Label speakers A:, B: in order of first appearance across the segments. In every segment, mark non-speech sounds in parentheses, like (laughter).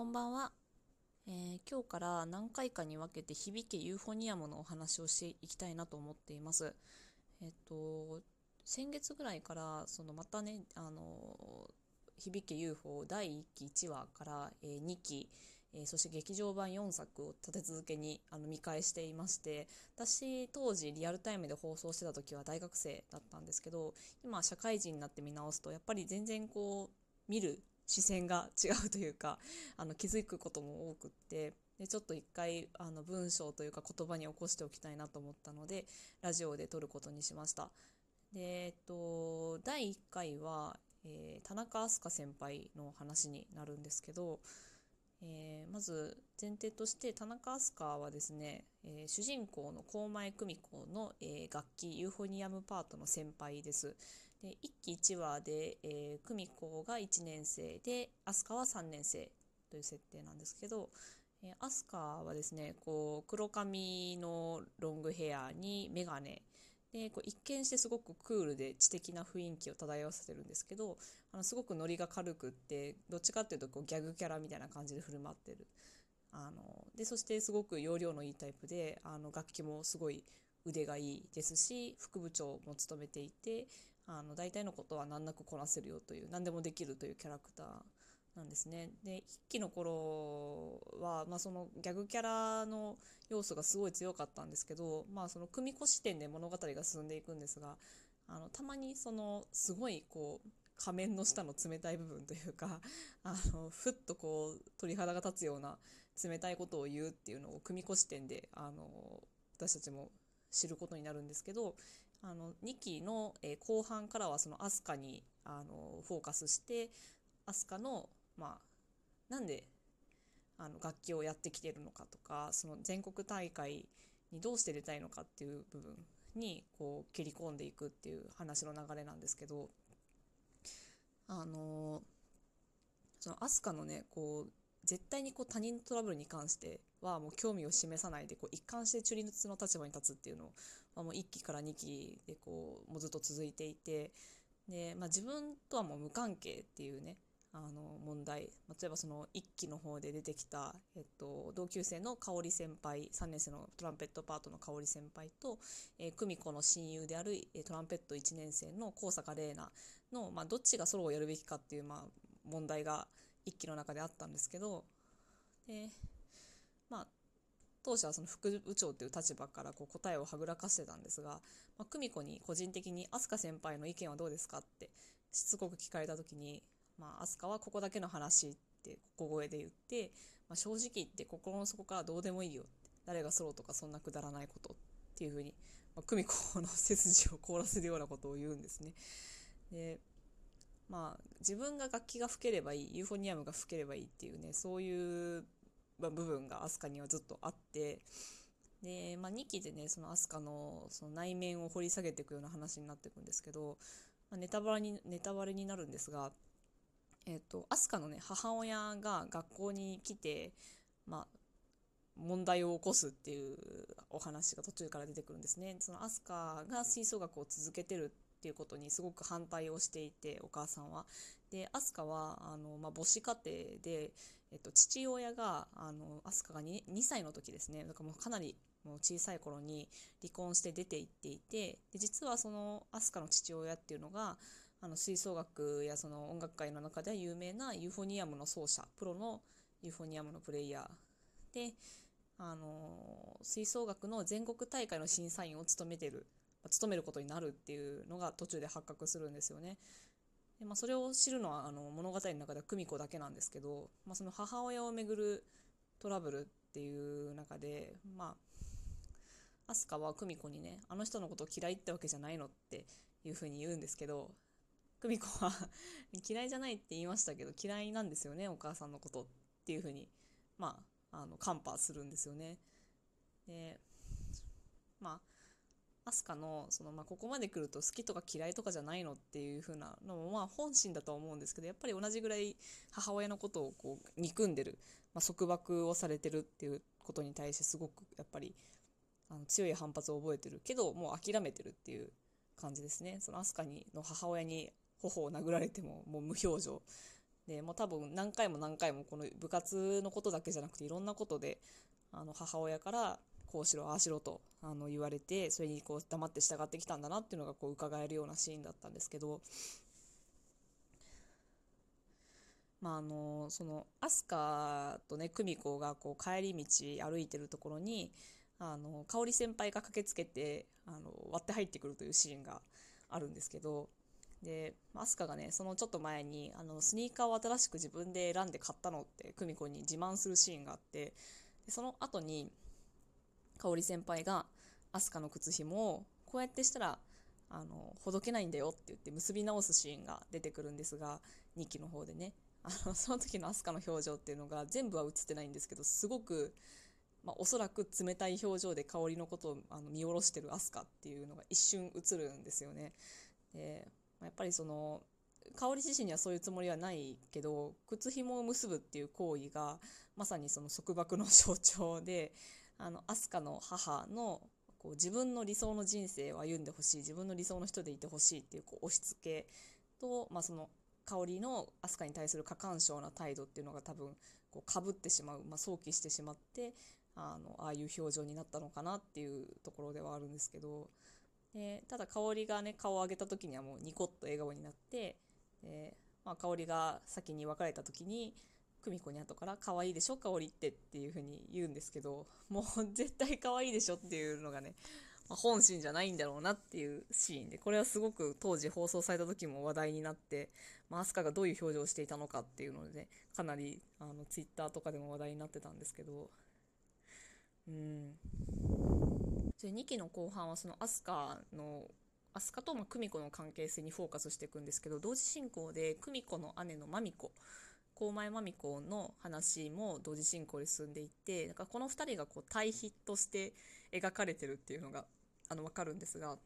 A: こんばんは、えー今日から何回かに分けて響けユーフォニアムのお話をしていきたいなと思っています。えっと、先月ぐらいからそのまたね、あの響け UFO 第1期1話から、え2期、えーそして劇場版4作を立て続けにあの見返していまして私当時リアルタイムで放送してた時は大学生だったんですけど今社会人になって見直すとやっぱり全然こう見る視線が違うというかあの気づくことも多くってでちょっと一回あの文章というか言葉に起こしておきたいなと思ったのでラジオで撮ることにしました。でえっと第1回は、えー田中飛鳥先輩の話になるんですけど、えーまず前提として田中飛鳥はですね、えー主人公の高前久美子の、えー楽器ユーフォニアムパートの先輩です。で1期1話で、えー久美子が1年生で飛鳥は3年生という設定なんですけど、えー、飛鳥はですねこう黒髪のロングヘアに眼鏡でこう一見してすごくクールで知的な雰囲気を漂わせてるんですけどあのすごくノリが軽くってどっちかっていうとこうギャグキャラみたいな感じで振る舞ってる。あのでそしてすごく容量のいいタイプであの楽器もすごい腕がいいですし副部長も務めていてあの大体のことは難なくこなせるよという何でもできるというキャラクターなんですね。で一期の頃は、まあ、そのギャグキャラの要素がすごい強かったんですけど、まあ、その組み子視点で物語が進んでいくんですがあのたまにそのすごいこう仮面の下の冷たい部分というか (laughs) あのふっとこう鳥肌が立つような冷たいことを言うっていうのを組み子視点であの私たちも知ることになるんですけどあの2期の、え後半からはそのアスカにあのフォーカスしてアスカのまあなんであの楽器をやってきてるのかとかその全国大会にどうして出たいのかっていう部分にこう切り込んでいくっていう話の流れなんですけどあのそのアスカのねこう絶対にこう他人トラブルに関してはもう興味を示さないでこう一貫して中立の立場に立つっていうのはもう1期から2期でこうもうずっと続いていてで、まあ、自分とはもう無関係っていうねあの問題例えばその1期の方で出てきた、えっと、同級生の香織先輩3年生のトランペットパートの香織先輩と、え久美子の親友であるトランペット1年生の高坂玲奈の、まあ、どっちがソロをやるべきかっていう、まあ、問題が1期の中であったんですけどでまあ当初はその副部長という立場からこう答えをはぐらかしてたんですが、まあ、久美子に個人的に飛鳥先輩の意見はどうですかってしつこく聞かれた時に、まあ、飛鳥はここだけの話って小声で言って、まあ、正直言って心の底からどうでもいいよ誰がソロとかそんなくだらないことっていうふうに、まあ、久美子の背筋を凍らせるようなことを言うんですね。でまあ自分が楽器が吹ければいいユーフォニアムが吹ければいいっていうねそういう、まあ、部分が飛鳥にはずっとあってで、まあ、2期でねその飛鳥のその内面を掘り下げていくような話になっていくんですけど、まあ、ネタバレにネタバレになるんですが、えっと飛鳥のね母親が学校に来て、まあ、問題を起こすっていうお話が途中から出てくるんですね。その飛鳥が吹奏楽を続けてるっていうことにすごく反対をしていてお母さんは。で飛鳥はあの、まあ、母子家庭で、えっと、父親があの飛鳥が 2, 2歳の時ですねだからもうかなりもう小さい頃に離婚して出て行っていてで実はその飛鳥の父親っていうのがあの吹奏楽やその音楽界の中では有名なユーフォニアムの奏者プロのユーフォニアムのプレイヤーであの吹奏楽の全国大会の審査員を務めてる務めることになるっていうのが途中で発覚するんですよね。でまあ、それを知るのはあの物語の中では久美子だけなんですけど、まあ、その母親をめぐるトラブルっていう中でまあ飛鳥は久美子にねあの人のことを嫌いってわけじゃないのっていうふうに言うんですけど久美子は (laughs) 嫌いじゃないって言いましたけど嫌いなんですよねお母さんのことっていうふうにまああのカンパするんですよね。でまあ飛鳥のその、まあ、ここまで来ると好きとか嫌いとかじゃないのっていう風なのもまあ本心だとは思うんですけどやっぱり同じぐらい母親のことをこう憎んでる、まあ、束縛をされてるっていうことに対してすごくやっぱりあの強い反発を覚えてるけどもう諦めてるっていう感じですね。その飛鳥にの母親に頬を殴られてももう無表情。でもう多分何回も何回もこの部活のことだけじゃなくていろんなことであの母親からこうしろああしろとあの言われてそれにこう黙って従ってきたんだなっていうのがこう伺えるようなシーンだったんですけど。まああのその飛鳥とね久美子がこう帰り道歩いてるところにあの香織先輩が駆けつけてあの割って入ってくるというシーンがあるんですけど。で飛鳥がねそのちょっと前にあのスニーカーを新しく自分で選んで買ったのって久美子に自慢するシーンがあって。でその後に香織先輩が飛鳥の靴ひもをこうやってしたらあのほどけないんだよって言って結び直すシーンが出てくるんですが2期の方でねあのその時の飛鳥の表情っていうのが全部は映ってないんですけどすごく、まあ、おそらく冷たい表情で香りのことをあの見下ろしてる飛鳥っていうのが一瞬映るんですよね。でやっぱりその香り自身にはそういうつもりはないけど靴紐を結ぶっていう行為がまさにその束縛の象徴であの飛鳥の母のこう自分の理想の人生を歩んでほしい自分の理想の人でいてほしいっていうこう押し付けと、まあ、その香りの飛鳥に対する過干渉な態度っていうのが多分こうかぶってしまう、まあ、想起してしまってあのああいう表情になったのかなっていうところではあるんですけどでただ香りがね顔を上げた時にはもうニコッと笑顔になってで、まあ、香りが先に別れた時に久美子に後から「可愛いでしょ香りって」っていう風に言うんですけどもう絶対可愛いでしょっていうのがね、まあ、本心じゃないんだろうなっていうシーンでこれはすごく当時放送された時も話題になって、まあ、飛鳥がどういう表情をしていたのかっていうので、ね、かなりあのツイッターとかでも話題になってたんですけどうん。で2期の後半はその飛鳥の飛鳥とま久美子の関係性にフォーカスしていくんですけど同時進行で久美子の姉の真美子高前真美子の話も同時進行で進んでいってなんかこの2人がこう対比として描かれてるっていうのがあの分かるんですが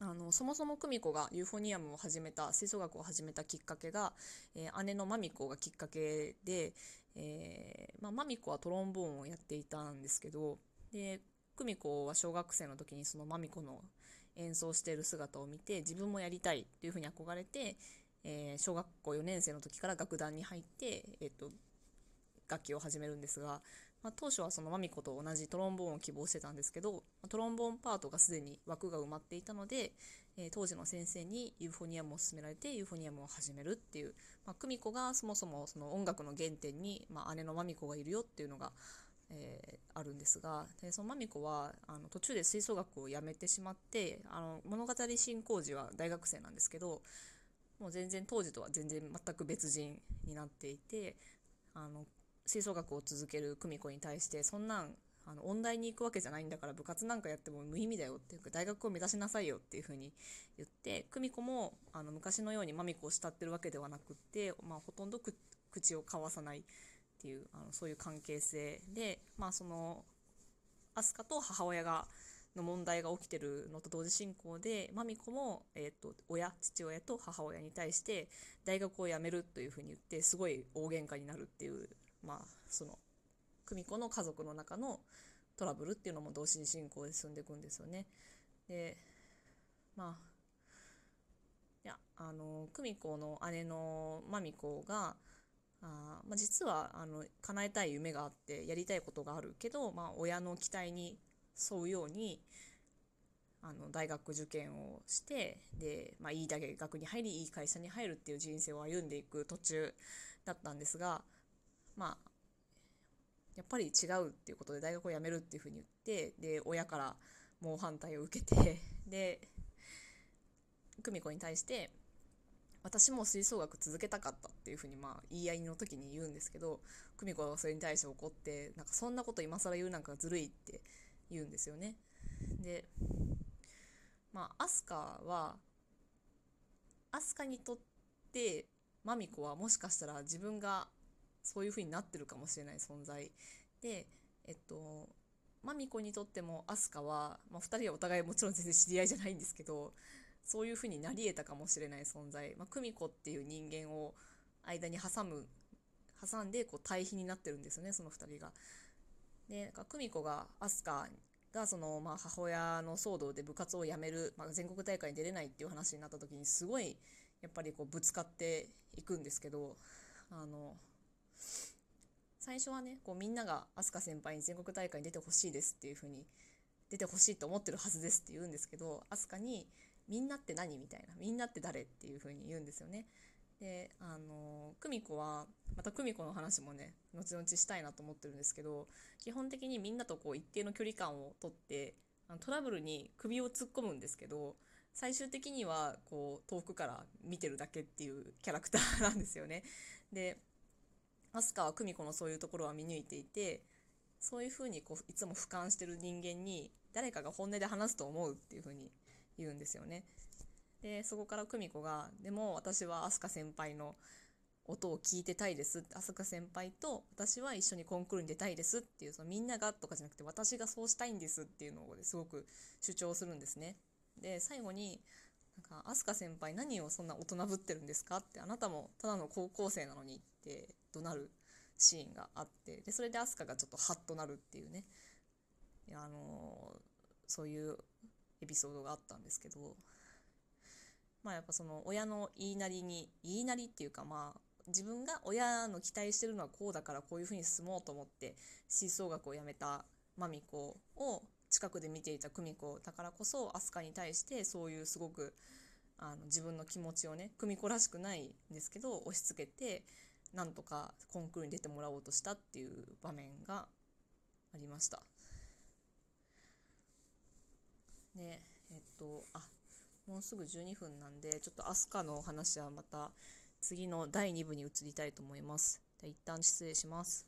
A: あのそもそも久美子がユーフォニアムを始めた吹奏楽を始めたきっかけが、えー、姉の真美子がきっかけで、えーまあ、真美子はトロンボーンをやっていたんですけどで久美子は小学生の時にその真美子の演奏している姿を見て自分もやりたいというふうに憧れて、えー、小学校4年生の時から楽団に入って、えーと、楽器を始めるんですが、まあ、当初はそのマミコと同じトロンボーンを希望してたんですけどトロンボーンパートがすでに枠が埋まっていたので、えー、当時の先生にユーフォニアムを勧められてユーフォニアムを始めるっていう、ま、久美子がそもそもその音楽の原点に、まあ、姉のマミコがいるよっていうのがえー、あるんですがでそのマミコはあの途中で吹奏楽をやめてしまってあの物語進行時は大学生なんですけどもう全然当時とは全然全く別人になっていてあの吹奏楽を続ける久美子に対してそんなんあの音大に行くわけじゃないんだから部活なんかやっても無意味だよっていうか大学を目指しなさいよっていうふうに言って久美子もあの昔のようにマミコを慕ってるわけではなくって、まあ、ほとんど口を交わさないっていうあのそういう関係性で、まあ、その飛鳥と母親がの問題が起きてるのと同時進行でマミコも、えーと、親父親と母親に対して大学を辞めるというふうに言ってすごい大喧嘩になるっていう、まあ、その久美子の家族の中のトラブルっていうのも同時進行で進んでいくんですよね。でまあいやあの久美子の姉のまみ子があまあ、実はあの叶えたい夢があってやりたいことがあるけど、まあ、親の期待に沿うようにあの大学受験をしてで、まあ、いい大学に入りいい会社に入るっていう人生を歩んでいく途中だったんですがまあやっぱり違うっていうことで大学を辞めるっていうふうに言ってで親から猛反対を受けて (laughs) で久美子に対して私も吹奏楽続けたかったっていうふうにまあ言い合いの時に言うんですけど久美子がそれに対して怒ってなんかそんなこと今更言うなんかずるいって言うんですよね。でまあ飛鳥は飛鳥にとってまみ子はもしかしたら自分がそういう風になってるかもしれない存在でえっとまみ子にとっても飛鳥は、まあ、2人はお互いもちろん全然知り合いじゃないんですけどそういうふうになり得たかもしれない存在、まあ、久美子っていう人間を間に挟む挟んでこう対比になってるんですよねその2人が。でなんか久美子が飛鳥がその、まあ、母親の騒動で部活を辞める、まあ、全国大会に出れないっていう話になった時にすごいやっぱりこうぶつかっていくんですけどあの最初はねこうみんなが飛鳥先輩に全国大会に出てほしいですっていう風に出てほしいと思ってるはずですって言うんですけど飛鳥に「みんなって何?」みたいな「みんなって誰?」っていう風に言うんですよね。であの久美子はまた久美子の話もね後々したいなと思ってるんですけど基本的にみんなとこう一定の距離感をとってあのトラブルに首を突っ込むんですけど最終的にはこう遠くから見てるだけっていうキャラクターなんですよね。で飛鳥は久美子のそういうところは見抜いていてそういうふうにこういつも俯瞰してる人間に誰かが本音で話すと思うっていうふうに言うんですよね。でそこから久美子が「でも私は飛鳥先輩の音を聞いてたいです」飛鳥先輩と私は一緒にコンクールに出たいですっていうそのみんながとかじゃなくて私がそうしたいんですっていうのをすごく主張するんですね。で最後になんか飛鳥先輩何をそんな大人ぶってるんですかってあなたもただの高校生なのにって怒鳴るシーンがあってでそれで飛鳥がちょっとハッとなるっていうねあのー、そういうエピソードがあったんですけどまあやっぱその親の言いなりに言いなりっていうかまあ自分が親の期待してるのはこうだからこういうふうに進もうと思って吹奏楽をやめたまみ子を近くで見ていた久美子だからこそ飛鳥に対してそういうすごくあの自分の気持ちをね久美子らしくないんですけど押し付けてなんとかコンクールに出てもらおうとしたっていう場面がありました。でえっとあもうすぐ12分なんでちょっと飛鳥の話はまた次の第2部に移りたいと思います。一旦失礼します。